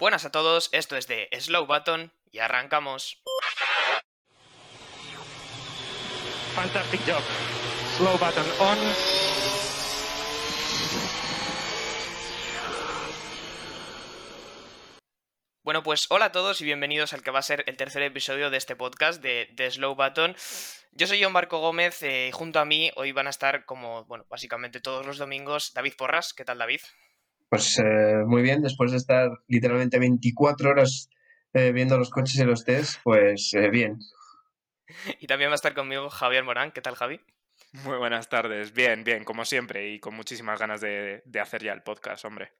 Buenas a todos, esto es de Slow Button y arrancamos. Fantastic job. Slow button on. Bueno, pues hola a todos y bienvenidos al que va a ser el tercer episodio de este podcast de, de Slow Button. Yo soy John Marco Gómez eh, y junto a mí hoy van a estar, como, bueno, básicamente todos los domingos, David Porras. ¿Qué tal, David? Pues eh, muy bien, después de estar literalmente 24 horas eh, viendo los coches y los test, pues eh, bien. Y también va a estar conmigo Javier Morán. ¿Qué tal, Javi? Muy buenas tardes. Bien, bien, como siempre, y con muchísimas ganas de, de hacer ya el podcast, hombre.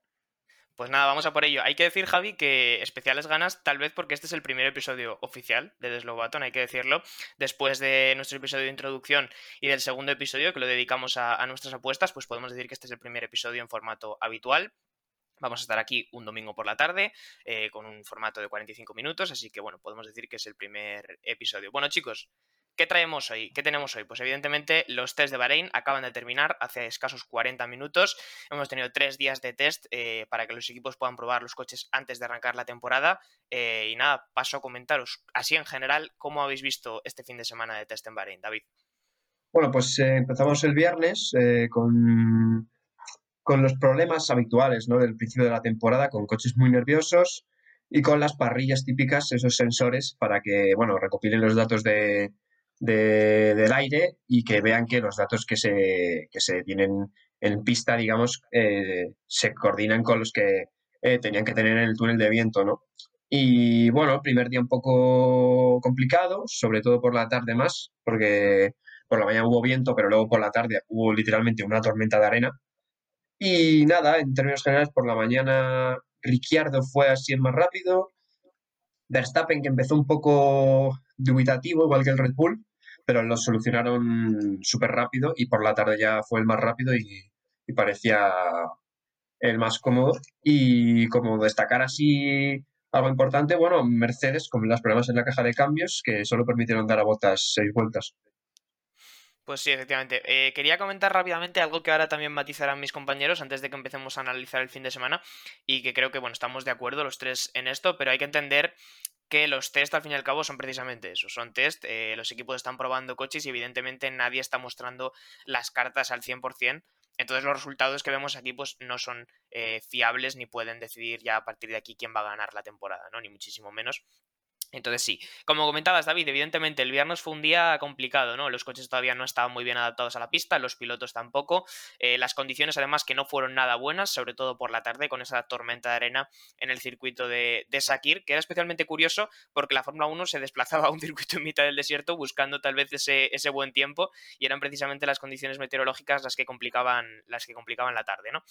Pues nada, vamos a por ello. Hay que decir, Javi, que especiales ganas, tal vez porque este es el primer episodio oficial de The Slow hay que decirlo. Después de nuestro episodio de introducción y del segundo episodio, que lo dedicamos a, a nuestras apuestas, pues podemos decir que este es el primer episodio en formato habitual. Vamos a estar aquí un domingo por la tarde eh, con un formato de 45 minutos, así que bueno, podemos decir que es el primer episodio. Bueno chicos, ¿qué traemos hoy? ¿Qué tenemos hoy? Pues evidentemente los test de Bahrein acaban de terminar hace escasos 40 minutos. Hemos tenido tres días de test eh, para que los equipos puedan probar los coches antes de arrancar la temporada. Eh, y nada, paso a comentaros así en general cómo habéis visto este fin de semana de test en Bahrein, David. Bueno, pues eh, empezamos el viernes con, con los problemas habituales ¿no? del principio de la temporada, con coches muy nerviosos y con las parrillas típicas, esos sensores, para que bueno, recopilen los datos de, de- del aire y que vean que los datos que se, que se tienen en pista, digamos, eh, se coordinan con los que eh, tenían que tener en el túnel de viento, ¿no? Y bueno, primer día un poco complicado, sobre todo por la tarde más, porque por la mañana hubo viento, pero luego por la tarde hubo literalmente una tormenta de arena. Y nada, en términos generales, por la mañana Ricciardo fue así el más rápido. Verstappen, que empezó un poco dubitativo, igual que el Red Bull, pero lo solucionaron súper rápido y por la tarde ya fue el más rápido y, parecía el más cómodo. Y como destacar así algo importante, bueno, Mercedes con los problemas en la caja de cambios que solo permitieron dar a botas seis vueltas. Pues sí, efectivamente. Eh, quería comentar rápidamente algo que ahora también matizarán mis compañeros antes de que empecemos a analizar el fin de semana y que creo que, bueno, estamos de acuerdo los tres en esto, pero hay que entender que los test al fin y al cabo son precisamente eso, son test, eh, los equipos están probando coches y evidentemente nadie está mostrando las cartas al 100%, entonces los resultados que vemos aquí pues no son eh, fiables ni pueden decidir ya a partir de aquí quién va a ganar la temporada, ¿no? Ni muchísimo menos. Entonces sí, como comentabas David, evidentemente el viernes fue un día complicado, ¿no? Los coches todavía no estaban muy bien adaptados a la pista, los pilotos tampoco, eh, las condiciones además que no fueron nada buenas, sobre todo por la tarde con esa tormenta de arena en el circuito de, de Sakir, que era especialmente curioso porque la Fórmula 1 se desplazaba a un circuito en mitad del desierto buscando tal vez ese, ese buen tiempo y eran precisamente las condiciones meteorológicas las que complicaban, las que complicaban la tarde, ¿no?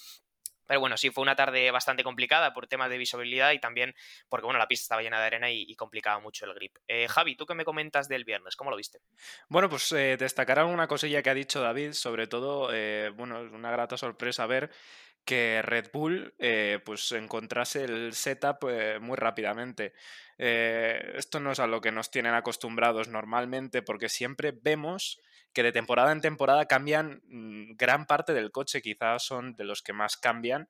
Pero bueno, sí, fue una tarde bastante complicada por temas de visibilidad y también porque, bueno, la pista estaba llena de arena y, complicaba mucho el grip. Eh, Javi, ¿tú qué me comentas del viernes? ¿Cómo lo viste? Bueno, pues eh, destacar alguna cosilla que ha dicho David, sobre todo, eh, bueno, es una grata sorpresa ver que Red Bull eh, pues encontrase el setup muy rápidamente. Esto no es a lo que nos tienen acostumbrados normalmente porque siempre vemos que de temporada en temporada cambian mm, gran parte del coche, quizás son de los que más cambian.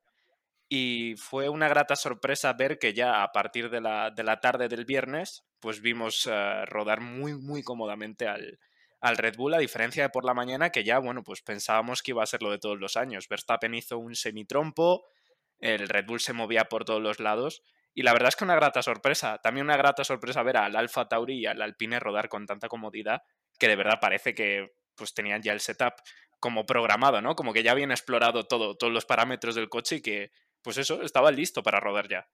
Y fue una grata sorpresa ver que ya a partir de la, de la tarde del viernes, pues vimos eh, rodar muy, muy cómodamente al, al Red Bull, a diferencia de por la mañana, que ya, bueno, pues pensábamos que iba a ser lo de todos los años. Verstappen hizo un semitrompo, el Red Bull se movía por todos los lados. Y la verdad es que una grata sorpresa. También una grata sorpresa ver al Alfa Tauri y al Alpine rodar con tanta comodidad que de verdad parece que pues tenían ya el setup como programado, ¿no? Como que ya habían explorado todo, todos los parámetros del coche y que, pues eso, estaba listo para rodar ya.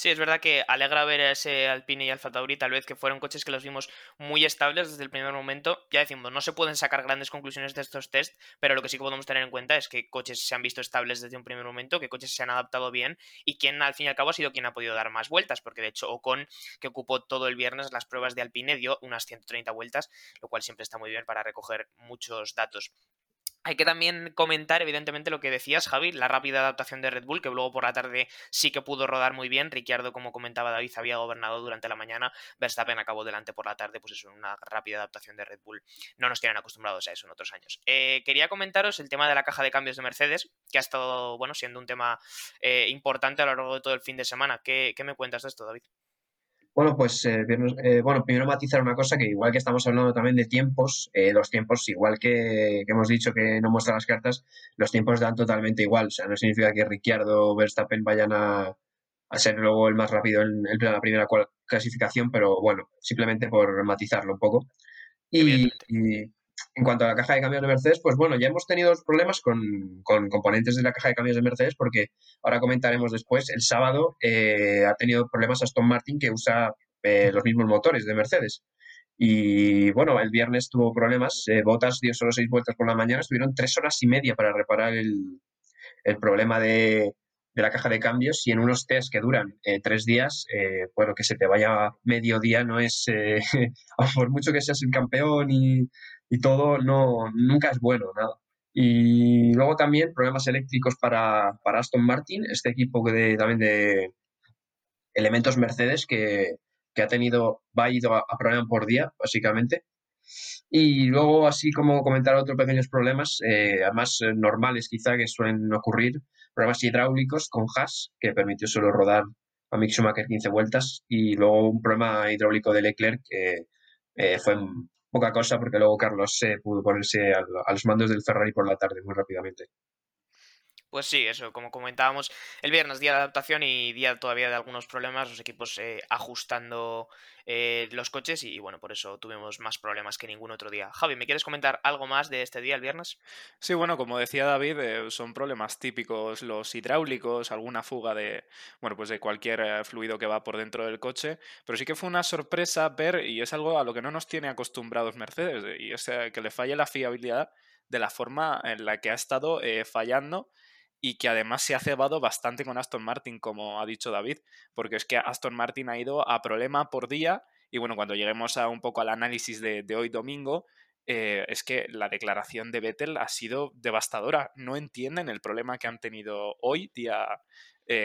Sí, es verdad que alegra ver a ese Alpine y Alfa Tauri, tal vez que fueron coches que los vimos muy estables desde el primer momento. Ya decimos, no se pueden sacar grandes conclusiones de estos test, pero lo que sí que podemos tener en cuenta es que coches se han visto estables desde un primer momento, que coches se han adaptado bien y quien al fin y al cabo ha sido quien ha podido dar más vueltas, porque de hecho Ocon, que ocupó todo el viernes las pruebas de Alpine, dio unas 130 vueltas, lo cual siempre está muy bien para recoger muchos datos. Hay que también comentar, evidentemente, lo que decías, Javi, la rápida adaptación de Red Bull, que luego por la tarde sí que pudo rodar muy bien. Ricciardo, como comentaba David, había gobernado durante la mañana. Verstappen acabó delante por la tarde, pues es una rápida adaptación de Red Bull. No nos tienen acostumbrados a eso en otros años. Eh, quería comentaros el tema de la caja de cambios de Mercedes, que ha estado, bueno, siendo un tema eh, importante a lo largo de todo el fin de semana. ¿Qué, ¿Qué me cuentas de esto, David? Bueno, pues eh, eh, bueno, primero matizar una cosa que igual que estamos hablando también de tiempos, eh, los tiempos, igual que, hemos dicho que no muestra las cartas, los tiempos dan totalmente igual. O sea, no significa que Ricciardo o Verstappen vayan a, ser luego el más rápido en, la primera clasificación, pero bueno, simplemente por matizarlo un poco. y, en cuanto a la caja de cambios de Mercedes, pues bueno, ya hemos tenido problemas con, componentes de la caja de cambios de Mercedes porque ahora comentaremos después, el sábado eh, ha tenido problemas Aston Martin que usa eh, los mismos motores de Mercedes. Y bueno, el viernes tuvo problemas, eh, Botas dio solo seis vueltas por la mañana, estuvieron tres horas y media para reparar el, problema de, la caja de cambios y en unos test que duran tres días, bueno, que se te vaya medio día no es, por mucho que seas el campeón y, y todo no, nunca es bueno, nada. Y luego también problemas eléctricos para, para Aston Martin, este equipo de, también de elementos Mercedes que, que ha tenido, va ido a, a por día, básicamente. Y luego, así como comentar otros pequeños problemas, eh, eh, normales quizá que suelen ocurrir, problemas hidráulicos con Haas, que permitió solo rodar a Mick Schumacher 15 vueltas, y luego un problema hidráulico de Leclerc que eh, fue poca cosa porque luego Carlos se pudo ponerse a, los mandos del Ferrari por la tarde muy rápidamente. Pues sí, eso, como comentábamos, el viernes día de adaptación y día todavía de algunos problemas, los equipos eh, ajustando eh, los coches y, bueno, por eso tuvimos más problemas que ningún otro día. Javi, ¿me quieres comentar algo más de este día, el viernes? Sí, bueno, como decía David, eh, son problemas típicos los hidráulicos, alguna fuga de, bueno, pues de cualquier fluido que va por dentro del coche, pero sí que fue una sorpresa ver, y es algo a lo que no nos tiene acostumbrados Mercedes, y es que le falle la fiabilidad de la forma en la que ha estado fallando y que además se ha cebado bastante con Aston Martin, como ha dicho David, porque es que Aston Martin ha ido a problema por día y bueno, cuando lleguemos a un poco al análisis de, hoy domingo, eh, es que la declaración de Vettel ha sido devastadora. No entienden el problema que han tenido hoy, día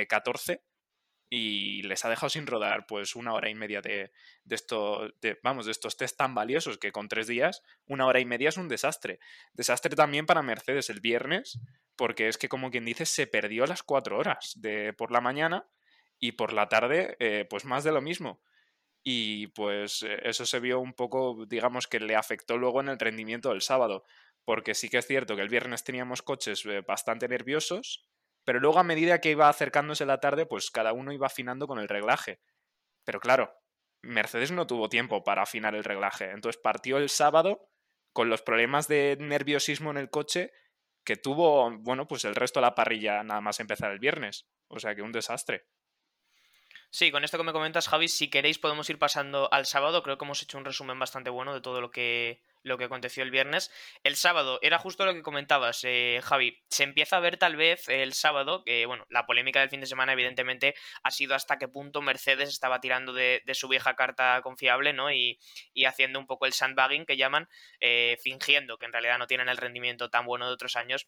14, eh, y les ha dejado sin rodar pues una hora y media de, de, de, vamos, de estos test tan valiosos que con tres días, una hora y media es un desastre. Desastre también para Mercedes el viernes, porque es que como quien dice se perdió las cuatro horas de por la mañana y por la tarde eh, pues más de lo mismo. Y pues eh, eso se vio un poco, digamos que le afectó luego en el rendimiento del sábado, porque sí que es cierto que el viernes teníamos coches eh, bastante nerviosos, pero luego a medida que iba acercándose la tarde, pues cada uno iba afinando con el reglaje. Pero claro, Mercedes no tuvo tiempo para afinar el reglaje, entonces partió el sábado con los problemas de nerviosismo en el coche que tuvo, bueno, pues el resto de la parrilla nada más empezar el viernes. O sea que un desastre. Sí, con esto que me comentas, Javi, si queréis podemos ir pasando al sábado. Creo que hemos hecho un resumen bastante bueno de todo lo que, lo que aconteció el viernes. El sábado era justo lo que comentabas, eh, Javi. Se empieza a ver tal vez el sábado, que bueno, la polémica del fin de semana evidentemente ha sido hasta qué punto Mercedes estaba tirando de, su vieja carta confiable, ¿no? Y, haciendo un poco el sandbagging que llaman, eh, fingiendo que en realidad no tienen el rendimiento tan bueno de otros años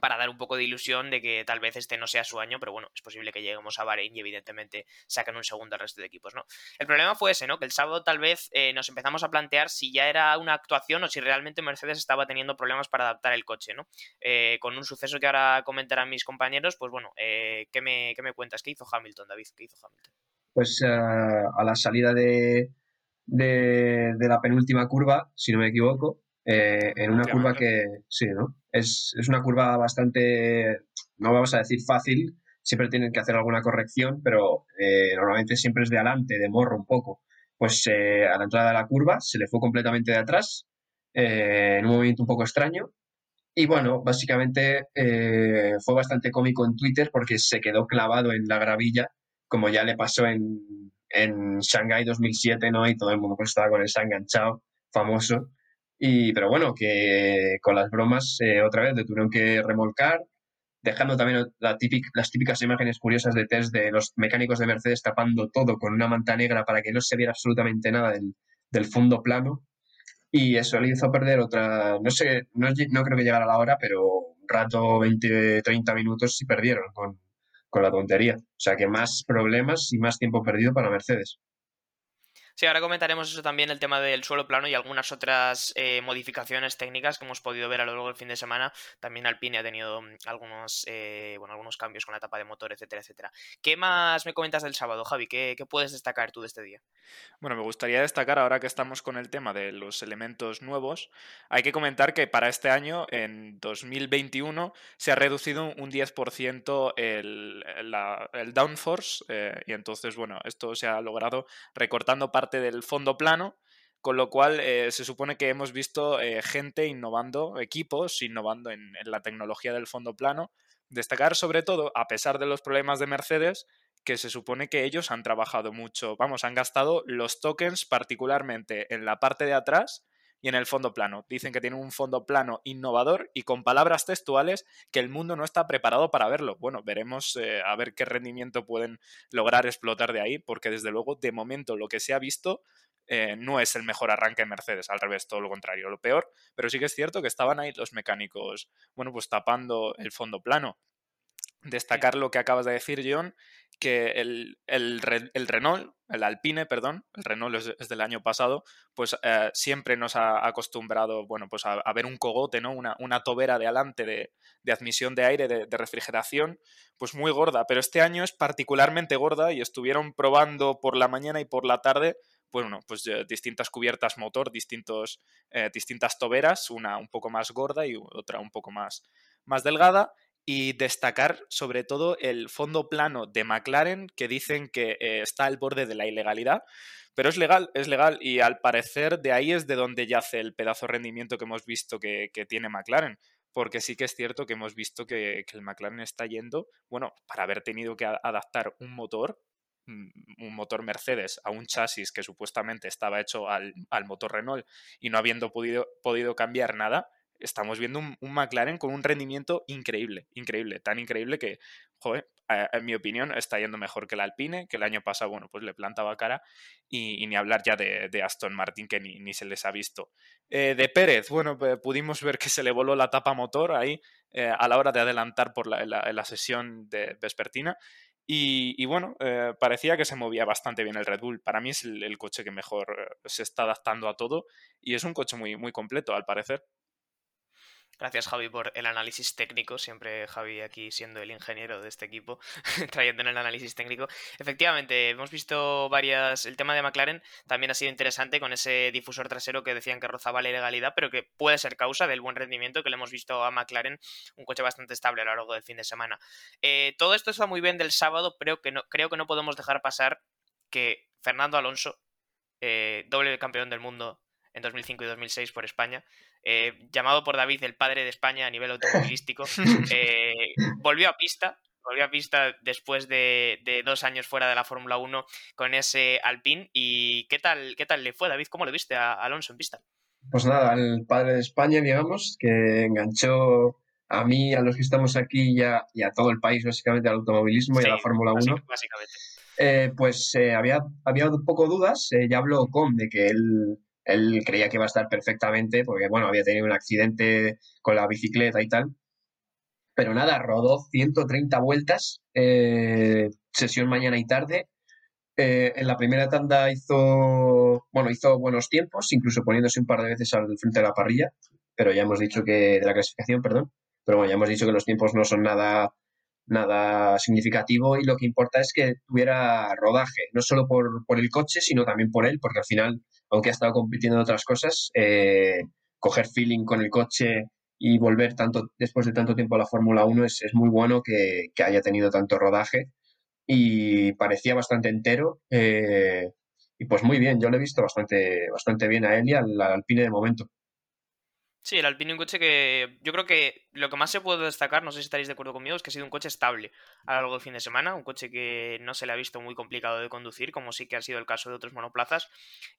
para dar un poco de ilusión de que tal vez este no sea su año, pero bueno, es posible que lleguemos a Bahrein y evidentemente saquen un segundo al resto de equipos, ¿no? El problema fue ese, ¿no? Que el sábado tal vez eh, nos empezamos a plantear si ya era una actuación o si realmente Mercedes estaba teniendo problemas para adaptar el coche, ¿no? Eh, con un suceso que ahora comentarán mis compañeros, pues bueno, eh, ¿qué, me, me, cuentas? ¿Qué hizo Hamilton, David? ¿Qué hizo Hamilton? Pues a la salida de, de, de la penúltima curva, si no me equivoco, eh, en una curva que, sí, ¿no? Es, es, una curva bastante, no vamos a decir fácil, siempre tienen que hacer alguna corrección, pero eh, normalmente siempre es de adelante, de morro un poco. Pues eh, a la entrada de la curva se le fue completamente de atrás, en un movimiento un poco extraño. Y bueno, básicamente fue bastante cómico en Twitter porque se quedó clavado en la gravilla, como ya le pasó en, en Shanghai 2007, ¿no? Y todo el mundo pues estaba con el enganchado, famoso. Y, pero bueno, que con las bromas eh, otra vez le tuvieron que remolcar, dejando también la las típicas imágenes curiosas de test de los mecánicos de Mercedes tapando todo con una manta negra para que no se viera absolutamente nada del, del fondo plano. Y eso le hizo perder otra, no sé, no, no creo que llegara la hora, pero un rato, 20, 30 minutos sí perdieron con, con la tontería. O sea que más problemas y más tiempo perdido para Mercedes. Sí, ahora comentaremos eso también, el tema del suelo plano y algunas otras eh, modificaciones técnicas que hemos podido ver a lo largo del fin de semana. También Alpine ha tenido mm, algunos, eh, bueno, algunos cambios con la etapa de motor, etcétera, etcétera. ¿Qué más me comentas del sábado, Javi? ¿Qué, ¿Qué, puedes destacar tú de este día? Bueno, me gustaría destacar, ahora que estamos con el tema de los elementos nuevos, hay que comentar que para este año, en 2021, se ha reducido un 10% el, el downforce eh, y entonces, bueno, esto se ha logrado recortando parte del fondo plano, con lo cual eh, se supone que hemos visto eh, gente innovando, equipos innovando en, la tecnología del fondo plano. Destacar sobre todo, a pesar de los problemas de Mercedes, que se supone que ellos han trabajado mucho, vamos, han gastado los tokens particularmente en la parte de atrás y en el fondo plano. Dicen que tienen un fondo plano innovador y con palabras textuales que el mundo no está preparado para verlo. Bueno, veremos eh, a ver qué rendimiento pueden lograr explotar de ahí, porque desde luego, de momento, lo que se ha visto eh, no es el mejor arranque de Mercedes, al revés, todo lo contrario, lo peor, pero sí que es cierto que estaban ahí los mecánicos, bueno, pues tapando el fondo plano. Destacar lo que acabas de decir, John, que el, el, Renault, el Alpine, perdón, el Renault es, del año pasado, pues eh, siempre nos ha acostumbrado, bueno, pues a, ver un cogote, ¿no? Una, una tobera de adelante de, de admisión de aire, de, refrigeración, pues muy gorda, pero este año es particularmente gorda y estuvieron probando por la mañana y por la tarde bueno, pues distintas cubiertas motor, distintos, eh, distintas toberas, una un poco más gorda y otra un poco más, más delgada, y destacar sobre todo el fondo plano de McLaren que dicen que eh, está al borde de la ilegalidad, pero es legal, es legal y al parecer de ahí es de donde yace el pedazo de rendimiento que hemos visto que, tiene McLaren, porque sí que es cierto que hemos visto que, el McLaren está yendo, bueno, para haber tenido que adaptar un motor, mm, un motor Mercedes a un chasis que supuestamente estaba hecho al, al motor Renault y no habiendo podido, podido cambiar nada, estamos viendo un, McLaren con un rendimiento increíble, increíble, tan increíble que, joder, en mi opinión, está yendo mejor que el Alpine, que el año pasado, bueno, pues le plantaba cara, y, ni hablar ya de, Aston Martin, que ni, se les ha visto. Eh, de Pérez, bueno, pudimos ver que se le voló la tapa motor ahí eh, a la hora de adelantar por la, sesión de vespertina. Y, bueno, eh, parecía que se movía bastante bien el Red Bull. Para mí es el, el, coche que mejor se está adaptando a todo y es un coche muy, muy completo, al parecer. Gracias Javi por el análisis técnico, siempre Javi aquí siendo el ingeniero de este equipo, trayendo en el análisis técnico. Efectivamente, hemos visto varias, el tema de McLaren también ha sido interesante con ese difusor trasero que decían que rozaba la ilegalidad, pero que puede ser causa del buen rendimiento que le hemos visto a McLaren, un coche bastante estable a lo largo del fin de semana. Eh, todo esto está muy bien del sábado, pero que no, creo que no podemos dejar pasar que Fernando Alonso, eh, doble campeón del mundo en 2005 y 2006 por España, eh, llamado por David el padre de España a nivel automovilístico, eh, volvió a pista, volvió a pista después de, dos años fuera de la Fórmula 1 con ese Alpine. ¿Y qué tal, qué tal le fue, David? ¿Cómo lo viste a Alonso en pista? Pues nada, el padre de España, digamos, que enganchó a mí, a los que estamos aquí y a, todo el país, básicamente, al automovilismo y a la Fórmula 1. Básicamente. Eh, pues había, había un poco dudas, ya habló con de que él él creía que iba a estar perfectamente porque, bueno, había tenido un accidente con la bicicleta y tal. Pero nada, rodó 130 vueltas, eh, sesión mañana y tarde. Eh, en la primera tanda hizo, bueno, hizo buenos tiempos, incluso poniéndose un par de veces al frente de la parrilla, pero ya hemos dicho que, de la clasificación, perdón, pero bueno, ya hemos dicho que los tiempos no son nada nada significativo y lo que importa es que tuviera rodaje, no solo por, el coche, sino también por él, porque al final, aunque ha estado compitiendo en otras cosas, eh, coger feeling con el coche y volver tanto después de tanto tiempo a la Fórmula 1 es, muy bueno que, haya tenido tanto rodaje y parecía bastante entero. Eh, y pues muy bien, yo lo he visto bastante, bastante bien a él y al Alpine de momento. Sí, el Alpine un coche que yo creo que lo que más se puede destacar, no sé si estaréis de acuerdo conmigo, es que ha sido un coche estable a lo largo del fin de semana, un coche que no se le ha visto muy complicado de conducir, como sí que ha sido el caso de otros monoplazas,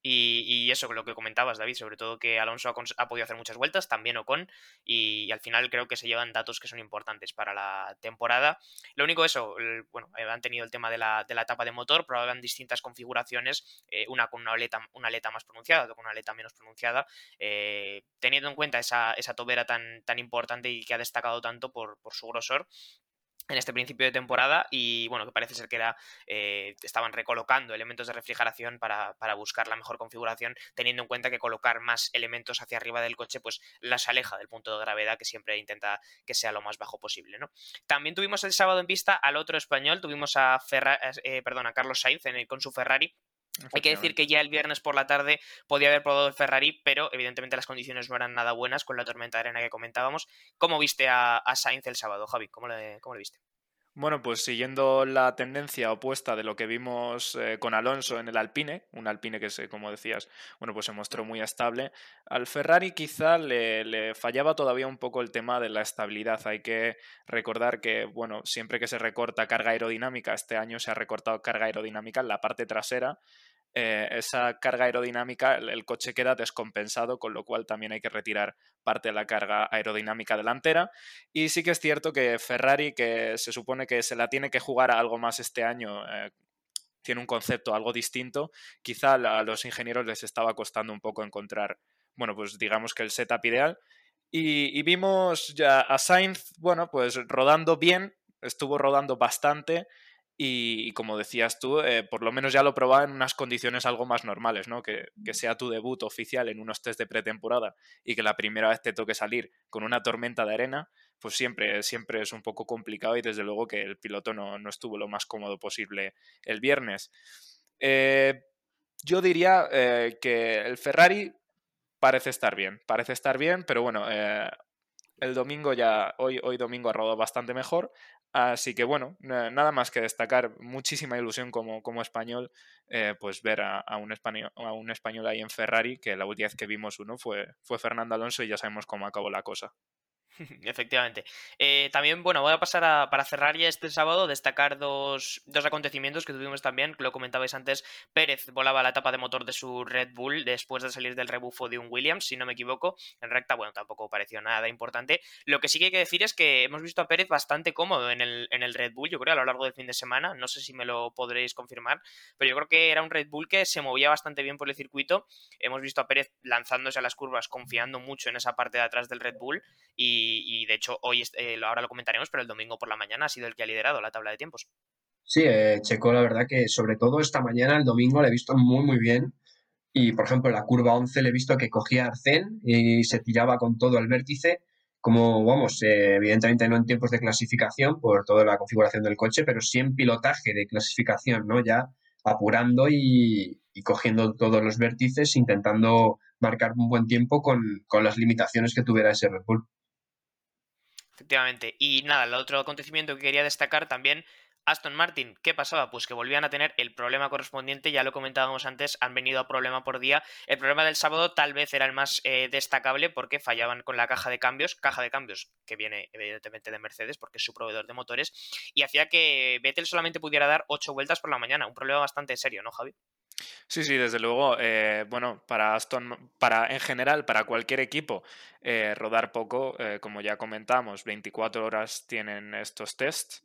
y, y eso, lo que comentabas, David, sobre todo que Alonso ha, podido hacer muchas vueltas, también Ocon, y, y, al final creo que se llevan datos que son importantes para la temporada. Lo único eso, bueno, eh, han tenido el tema de la, de la etapa de motor, probaban distintas configuraciones, eh, una con una aleta, una aleta más pronunciada, otra con una aleta menos pronunciada, eh, teniendo en cuenta esa, esa tobera tan, tan importante y que ha destacado tanto por, por su grosor en este principio de temporada y bueno, que parece ser que era, eh, estaban recolocando elementos de refrigeración para, para, buscar la mejor configuración, teniendo en cuenta que colocar más elementos hacia arriba del coche pues las aleja del punto de gravedad que siempre intenta que sea lo más bajo posible. ¿no? También tuvimos el sábado en pista al otro español, tuvimos a, Ferra eh, perdón, a Carlos Sainz en con su Ferrari hay que decir que ya el viernes por la tarde podía haber probado el Ferrari, pero evidentemente las condiciones no eran nada buenas con la tormenta de arena que comentábamos. ¿Cómo viste a, Sainz el sábado, Javi? ¿Cómo le, cómo le viste? Bueno, pues siguiendo la tendencia opuesta de lo que vimos eh, con Alonso en el Alpine, un Alpine que, se, como decías, bueno, pues se mostró muy estable, al Ferrari quizá le, le, fallaba todavía un poco el tema de la estabilidad. Hay que recordar que, bueno, siempre que se recorta carga aerodinámica, este año se ha recortado carga aerodinámica en la parte trasera, eh, esa carga aerodinámica, el, coche queda descompensado, con lo cual también hay que retirar parte de la carga aerodinámica delantera. Y sí que es cierto que Ferrari, que se supone que se la tiene que jugar a algo más este año, eh, tiene un concepto algo distinto, quizá a los ingenieros les estaba costando un poco encontrar, bueno, pues digamos que el setup ideal. Y, y vimos ya a Sainz, bueno, pues rodando bien, estuvo rodando bastante, y, como decías tú, eh, por lo menos ya lo probaba en unas condiciones algo más normales, ¿no? Que, que, sea tu debut oficial en unos test de pretemporada y que la primera vez te toque salir con una tormenta de arena, pues siempre, siempre es un poco complicado y desde luego que el piloto no, no estuvo lo más cómodo posible el viernes. Eh, yo diría eh, que el Ferrari parece estar bien, parece estar bien, pero bueno, el domingo ya, hoy, hoy domingo ha rodado bastante mejor, Así que bueno, nada más que destacar, muchísima ilusión como, como español, eh, pues ver a, un español, a un español ahí en Ferrari, que la última vez que vimos uno fue, fue Fernando Alonso y ya sabemos cómo acabó la cosa. Efectivamente. Eh, también, bueno, voy a pasar a, para cerrar ya este sábado, destacar dos, dos, acontecimientos que tuvimos también, que lo comentabais antes. Pérez volaba la etapa de motor de su Red Bull después de salir del rebufo de un Williams, si no me equivoco. En recta, bueno, tampoco pareció nada importante. Lo que sí que hay que decir es que hemos visto a Pérez bastante cómodo en el, en el Red Bull, yo creo, a lo largo del fin de semana. No sé si me lo podréis confirmar, pero yo creo que era un Red Bull que se movía bastante bien por el circuito. Hemos visto a Pérez lanzándose a las curvas, confiando mucho en esa parte de atrás del Red Bull y y, de hecho hoy, eh, ahora lo comentaremos, pero el domingo por la mañana ha sido el que ha liderado la tabla de tiempos. Sí, eh, Checo, la verdad que sobre todo esta mañana, el domingo, le he visto muy, muy bien. Y, por ejemplo, en la curva 11 le he visto que cogía Arcén y se tiraba con todo el vértice, como, vamos, eh, evidentemente no en tiempos de clasificación por toda la configuración del coche, pero sí en pilotaje de clasificación, ¿no? Ya apurando y, y cogiendo todos los vértices, intentando marcar un buen tiempo con, con las limitaciones que tuviera ese Red Bull. Efectivamente. Y nada, el otro acontecimiento que quería destacar también, Aston Martin, ¿qué pasaba? Pues que volvían a tener el problema correspondiente, ya lo comentábamos antes, han venido a problema por día. El problema del sábado tal vez era el más eh, destacable porque fallaban con la caja de cambios, caja de cambios que viene evidentemente de Mercedes porque es su proveedor de motores, y hacía que Vettel solamente pudiera dar 8 vueltas por la mañana, un problema bastante serio, ¿no, Javi? Sí, sí, desde luego. Eh, bueno, para Aston, para en general, para cualquier equipo, eh, rodar poco, eh, como ya comentamos, 24 horas tienen estos tests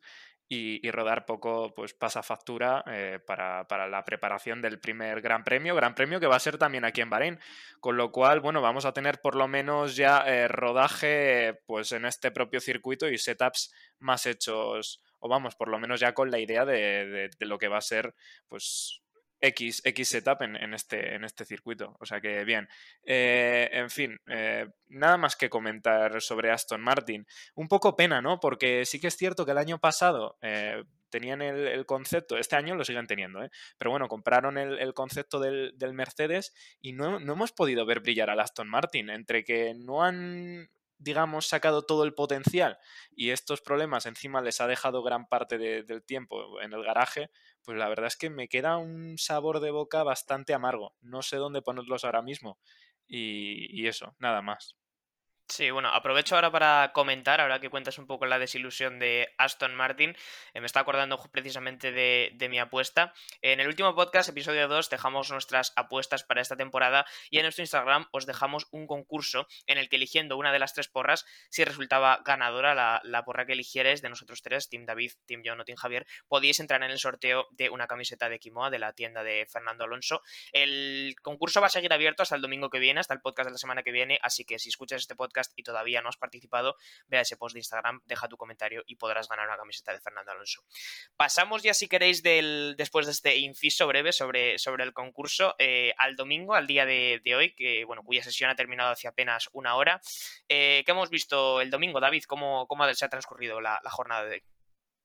y, rodar poco, pues pasa factura para, para, la preparación del primer Gran Premio, Gran Premio que va a ser también aquí en Bahrein. Con lo cual, bueno, vamos a tener por lo menos ya rodaje, pues en este propio circuito y setups más hechos o vamos, por lo menos ya con la idea de, de, lo que va a ser, pues X, X setup en, este, en este circuito. O sea que bien. Eh, en fin, eh, nada más que comentar sobre Aston Martin. Un poco pena, ¿no? Porque sí que es cierto que el año pasado eh, tenían el, concepto, este año lo siguen teniendo, ¿eh? pero bueno, compraron el, concepto del, del, Mercedes y no, no hemos podido ver brillar al Aston Martin. Entre que no han digamos, sacado todo el potencial y estos problemas encima les ha dejado gran parte del tiempo en el garaje, pues la verdad es que me queda un sabor de boca bastante amargo. No sé dónde ponerlos ahora mismo. Y, y eso, nada más. Sí, bueno, aprovecho ahora para comentar, ahora que cuentas un poco la desilusión de Aston Martin, eh, me está acordando precisamente de, mi apuesta. En el último podcast, episodio 2, dejamos nuestras apuestas para esta temporada y en nuestro Instagram os dejamos un concurso en el que eligiendo una de las tres porras, si resultaba ganadora la, porra que eligieres de nosotros tres, Team David, Team John Team Javier, podíais entrar en el sorteo de una camiseta de Kimoa de la tienda de Fernando Alonso. El concurso va a seguir abierto hasta el domingo que viene, hasta el podcast de la semana que viene, así que si escuchas este podcast, y todavía no has participado, vea ese post de Instagram, deja tu comentario y podrás ganar una camiseta de Fernando Alonso. Pasamos ya, si queréis, del, después de este inciso breve sobre, sobre el concurso, eh, al domingo, al día de, hoy, que, bueno, cuya sesión ha terminado hace apenas una hora. Eh, ¿Qué hemos visto el domingo, David? ¿Cómo, cómo se ha transcurrido la, jornada de?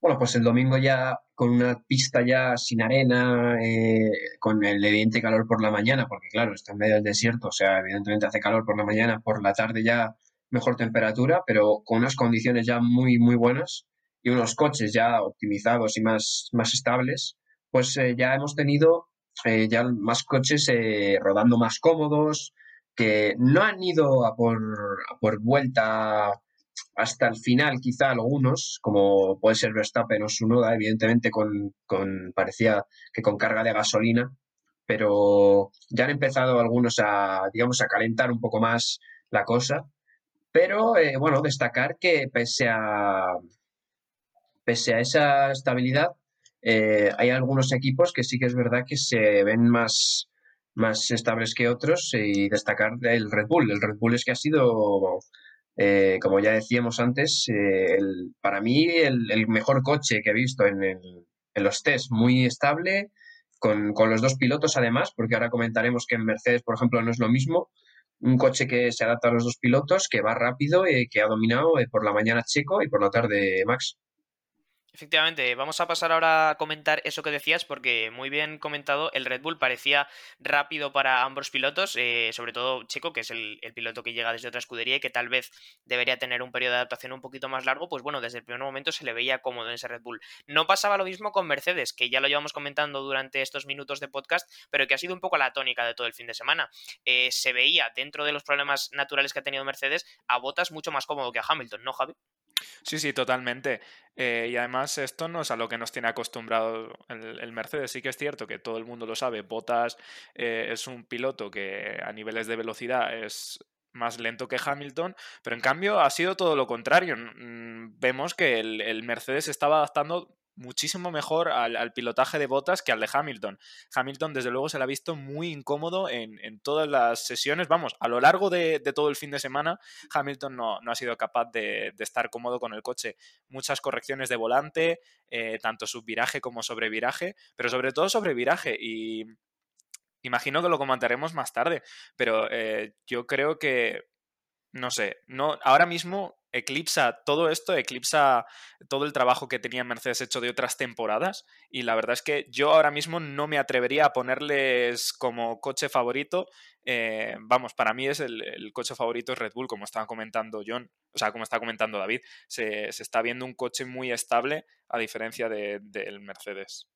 Bueno, pues el domingo ya con una pista ya sin arena, eh, con el evidente calor por la mañana, porque claro, está en medio del desierto, o sea, evidentemente hace calor por la mañana, por la tarde ya mejor temperatura, pero con unas condiciones ya muy, muy buenas y unos coches ya optimizados y más, más estables, pues eh, ya hemos tenido eh, ya más coches eh, rodando más cómodos, que no han ido a por, por vuelta hasta el final, quizá algunos, como puede ser Verstappen o Sunoda, evidentemente con, parecía que con carga de gasolina, pero ya han empezado algunos a, digamos, a calentar un poco más la cosa pero eh, bueno, destacar que pese a, pese a esa estabilidad, eh, hay algunos equipos que sí que es verdad que se ven más, más estables que otros y destacar el Red Bull. El Red Bull es que ha sido, eh, como ya decíamos antes, el, para mí el, mejor coche que he visto en, en los test, muy estable, con, los dos pilotos además, porque ahora comentaremos que en Mercedes, por ejemplo, no es lo mismo, un coche que se adapta a los dos pilotos, que va rápido, y eh, que ha dominado eh, por la mañana Checo y por la tarde Max. Efectivamente, vamos a pasar ahora a comentar eso que decías, porque muy bien comentado, el Red Bull parecía rápido para ambos pilotos, eh, sobre todo Checo, que es el, piloto que llega desde otra escudería y que tal vez debería tener un periodo de adaptación un poquito más largo, pues bueno, desde el primer momento se le veía cómodo en ese Red Bull. No pasaba lo mismo con Mercedes, que ya lo llevamos comentando durante estos minutos de podcast, pero que ha sido un poco la tónica de todo el fin de semana. Eh, se veía dentro de los problemas naturales que ha tenido Mercedes a Botas mucho más cómodo que a Hamilton, ¿no, Javi? Sí, sí, totalmente. Eh, y además esto no es a lo que nos tiene acostumbrado el, Mercedes. Sí que es cierto que todo el mundo lo sabe. Bottas eh, es un piloto que a niveles de velocidad es más lento que Hamilton, pero en cambio ha sido todo lo contrario. Vemos que el, el Mercedes estaba adaptando muchísimo mejor al, pilotaje de botas que al de Hamilton. Hamilton, desde luego, se le ha visto muy incómodo en, todas las sesiones. Vamos, a lo largo de, todo el fin de semana, Hamilton no, ha sido capaz de, estar cómodo con el coche. Muchas correcciones de volante, eh, tanto subviraje como sobreviraje, pero sobre todo sobreviraje. Y imagino que lo comentaremos más tarde, pero eh, yo creo que no sé, no, ahora mismo eclipsa todo esto, eclipsa todo el trabajo que tenía Mercedes hecho de otras temporadas y la verdad es que yo ahora mismo no me atrevería a ponerles como coche favorito. Eh, vamos, para mí es el, coche favorito Red Bull, como estaba comentando John, o sea, como está comentando David, se, está viendo un coche muy estable a diferencia del Mercedes.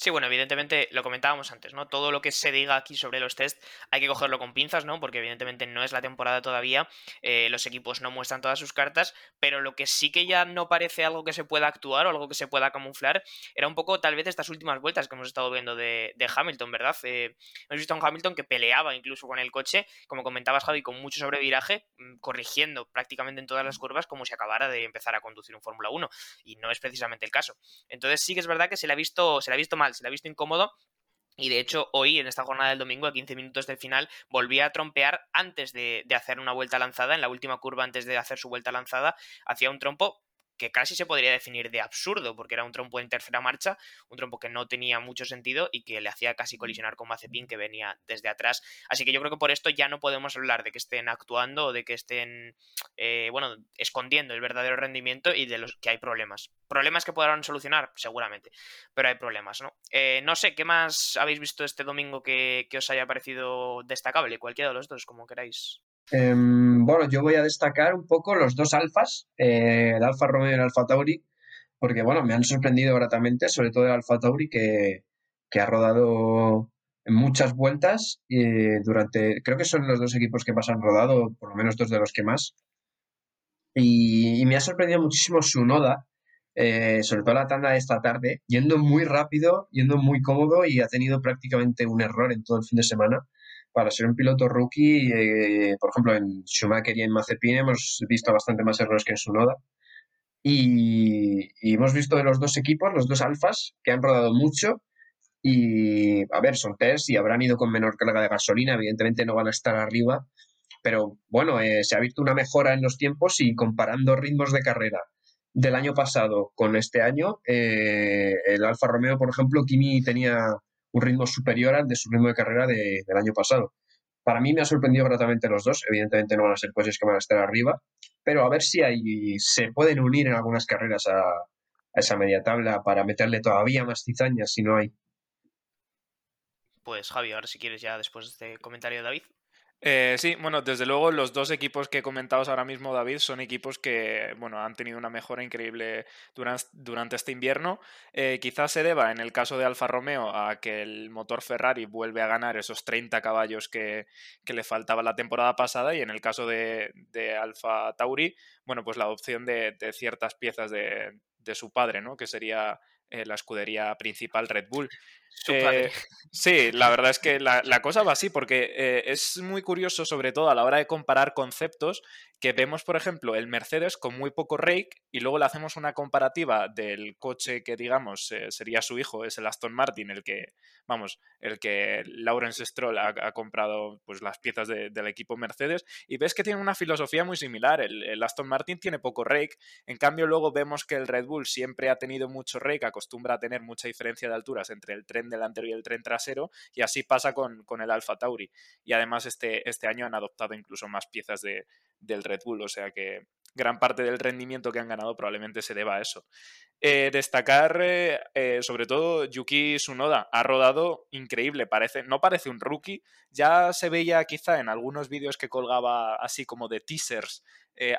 Sí, bueno, evidentemente lo comentábamos antes, ¿no? Todo lo que se diga aquí sobre los test hay que cogerlo con pinzas, ¿no? Porque evidentemente no es la temporada todavía, eh, los equipos no muestran todas sus cartas, pero lo que sí que ya no parece algo que se pueda actuar o algo que se pueda camuflar era un poco tal vez estas últimas vueltas que hemos estado viendo de, Hamilton, ¿verdad? Eh, hemos visto a un Hamilton que peleaba incluso con el coche, como comentabas Javi, con mucho sobreviraje, mm, corrigiendo prácticamente en todas las curvas como si acabara de empezar a conducir un Fórmula 1 y no es precisamente el caso. Entonces sí que es verdad que se le ha visto, se le ha visto se le ha visto incómodo. Y de hecho, hoy, en esta jornada del domingo, a 15 minutos del final, volvía a trompear antes de, de, hacer una vuelta lanzada, en la última curva antes de hacer su vuelta lanzada, hacía un trompo que casi se podría definir de absurdo, porque era un trompo en tercera marcha, un trompo que no tenía mucho sentido y que le hacía casi colisionar con Mazepin, que venía desde atrás. Así que yo creo que por esto ya no podemos hablar de que estén actuando o de que estén, eh, bueno, escondiendo el verdadero rendimiento y de los que hay problemas. ¿Problemas que podrán solucionar? Seguramente, pero hay problemas, ¿no? Eh, no sé, ¿qué más habéis visto este domingo que, que os haya parecido destacable? Cualquiera de los dos, como queráis. Em, bueno, yo voy a destacar un poco los dos alfas, eh, el Alfa Romeo y el Alfa Tauri, porque bueno, me han sorprendido gratamente, sobre todo el Alfa Tauri que, que ha rodado muchas vueltas durante, creo que son los dos equipos que más han rodado, por lo menos dos de los que más. Y, me ha sorprendido muchísimo su noda, eh, sobre todo la tanda de esta tarde, yendo muy rápido, yendo muy cómodo y ha tenido prácticamente un error en todo el fin de semana. Para ser un piloto rookie, eh, por ejemplo, en Schumacher y en Mazepin hemos visto bastante más errores que en su noda. Y, y, hemos visto de los dos equipos, los dos alfas, que han rodado mucho y, a ver, son test y habrán ido con menor carga de gasolina, evidentemente no van a estar arriba, pero bueno, eh, se ha visto una mejora en los tiempos y comparando ritmos de carrera del año pasado con este año, eh, el Alfa Romeo, por ejemplo, Kimi tenía un ritmo superior al de su ritmo de carrera del año pasado. Para mí me ha sorprendido gratamente los dos. Evidentemente no van a ser coches que van a estar arriba, pero a ver si hay, se pueden unir en algunas carreras a, a esa media tabla para meterle todavía más cizañas si no hay pues Javi, ahora si quieres ya después de este comentario de David. Eh, sí, bueno, desde luego los dos equipos que comentabas ahora mismo, David, son equipos que, bueno, han tenido una mejora increíble durante, este invierno. Eh, quizás se deba, en el caso de Alfa Romeo, a que el motor Ferrari vuelve a ganar esos 30 caballos que, le faltaba la temporada pasada y en el caso de, Alfa Tauri, bueno, pues la adopción de, ciertas piezas de, de, su padre, ¿no? Que sería eh, la escudería principal Red Bull. Eh, sí, la verdad es que la, cosa va así, porque eh, es muy curioso, sobre todo a la hora de comparar conceptos, que vemos, por ejemplo, el Mercedes con muy poco rake y luego le hacemos una comparativa del coche que, digamos, sería su hijo, es el Aston Martin, el que, vamos, el que Lawrence Stroll ha, comprado pues, las piezas del equipo Mercedes, y ves que tiene una filosofía muy similar. El, el, Aston Martin tiene poco rake, en cambio luego vemos que el Red Bull siempre ha tenido mucho rake, acostumbra a tener mucha diferencia de alturas entre el delantero y el tren trasero, y así pasa con, el Alfa Tauri. Y además este, este año han adoptado incluso más piezas de, del Red Bull, o sea que gran parte del rendimiento que han ganado probablemente se deba a eso. Eh, destacar eh, eh, sobre todo Yuki Tsunoda, ha rodado increíble, parece, no parece un rookie, ya se veía quizá en algunos vídeos que colgaba así como de teasers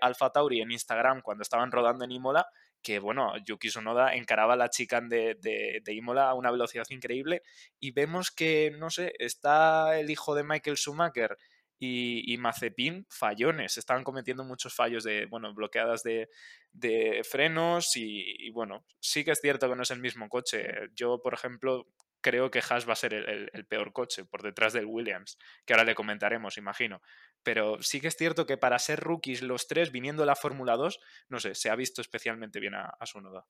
Alfa Tauri en Instagram cuando estaban rodando en Imola, que bueno, Yuki Tsunoda encaraba a la chica de, de, Imola a una velocidad increíble y vemos que, no sé, está el hijo de Michael Schumacher y, y Mazepin fallones, estaban cometiendo muchos fallos de, bueno, bloqueadas de, de frenos y, y, bueno, sí que es cierto que no es el mismo coche. Yo, por ejemplo, creo que Haas va a ser el, peor coche por detrás del Williams, que ahora le comentaremos, imagino. Pero sí que es cierto que para ser rookies los tres viniendo de la Fórmula 2, no sé, se ha visto especialmente bien a, a su noda.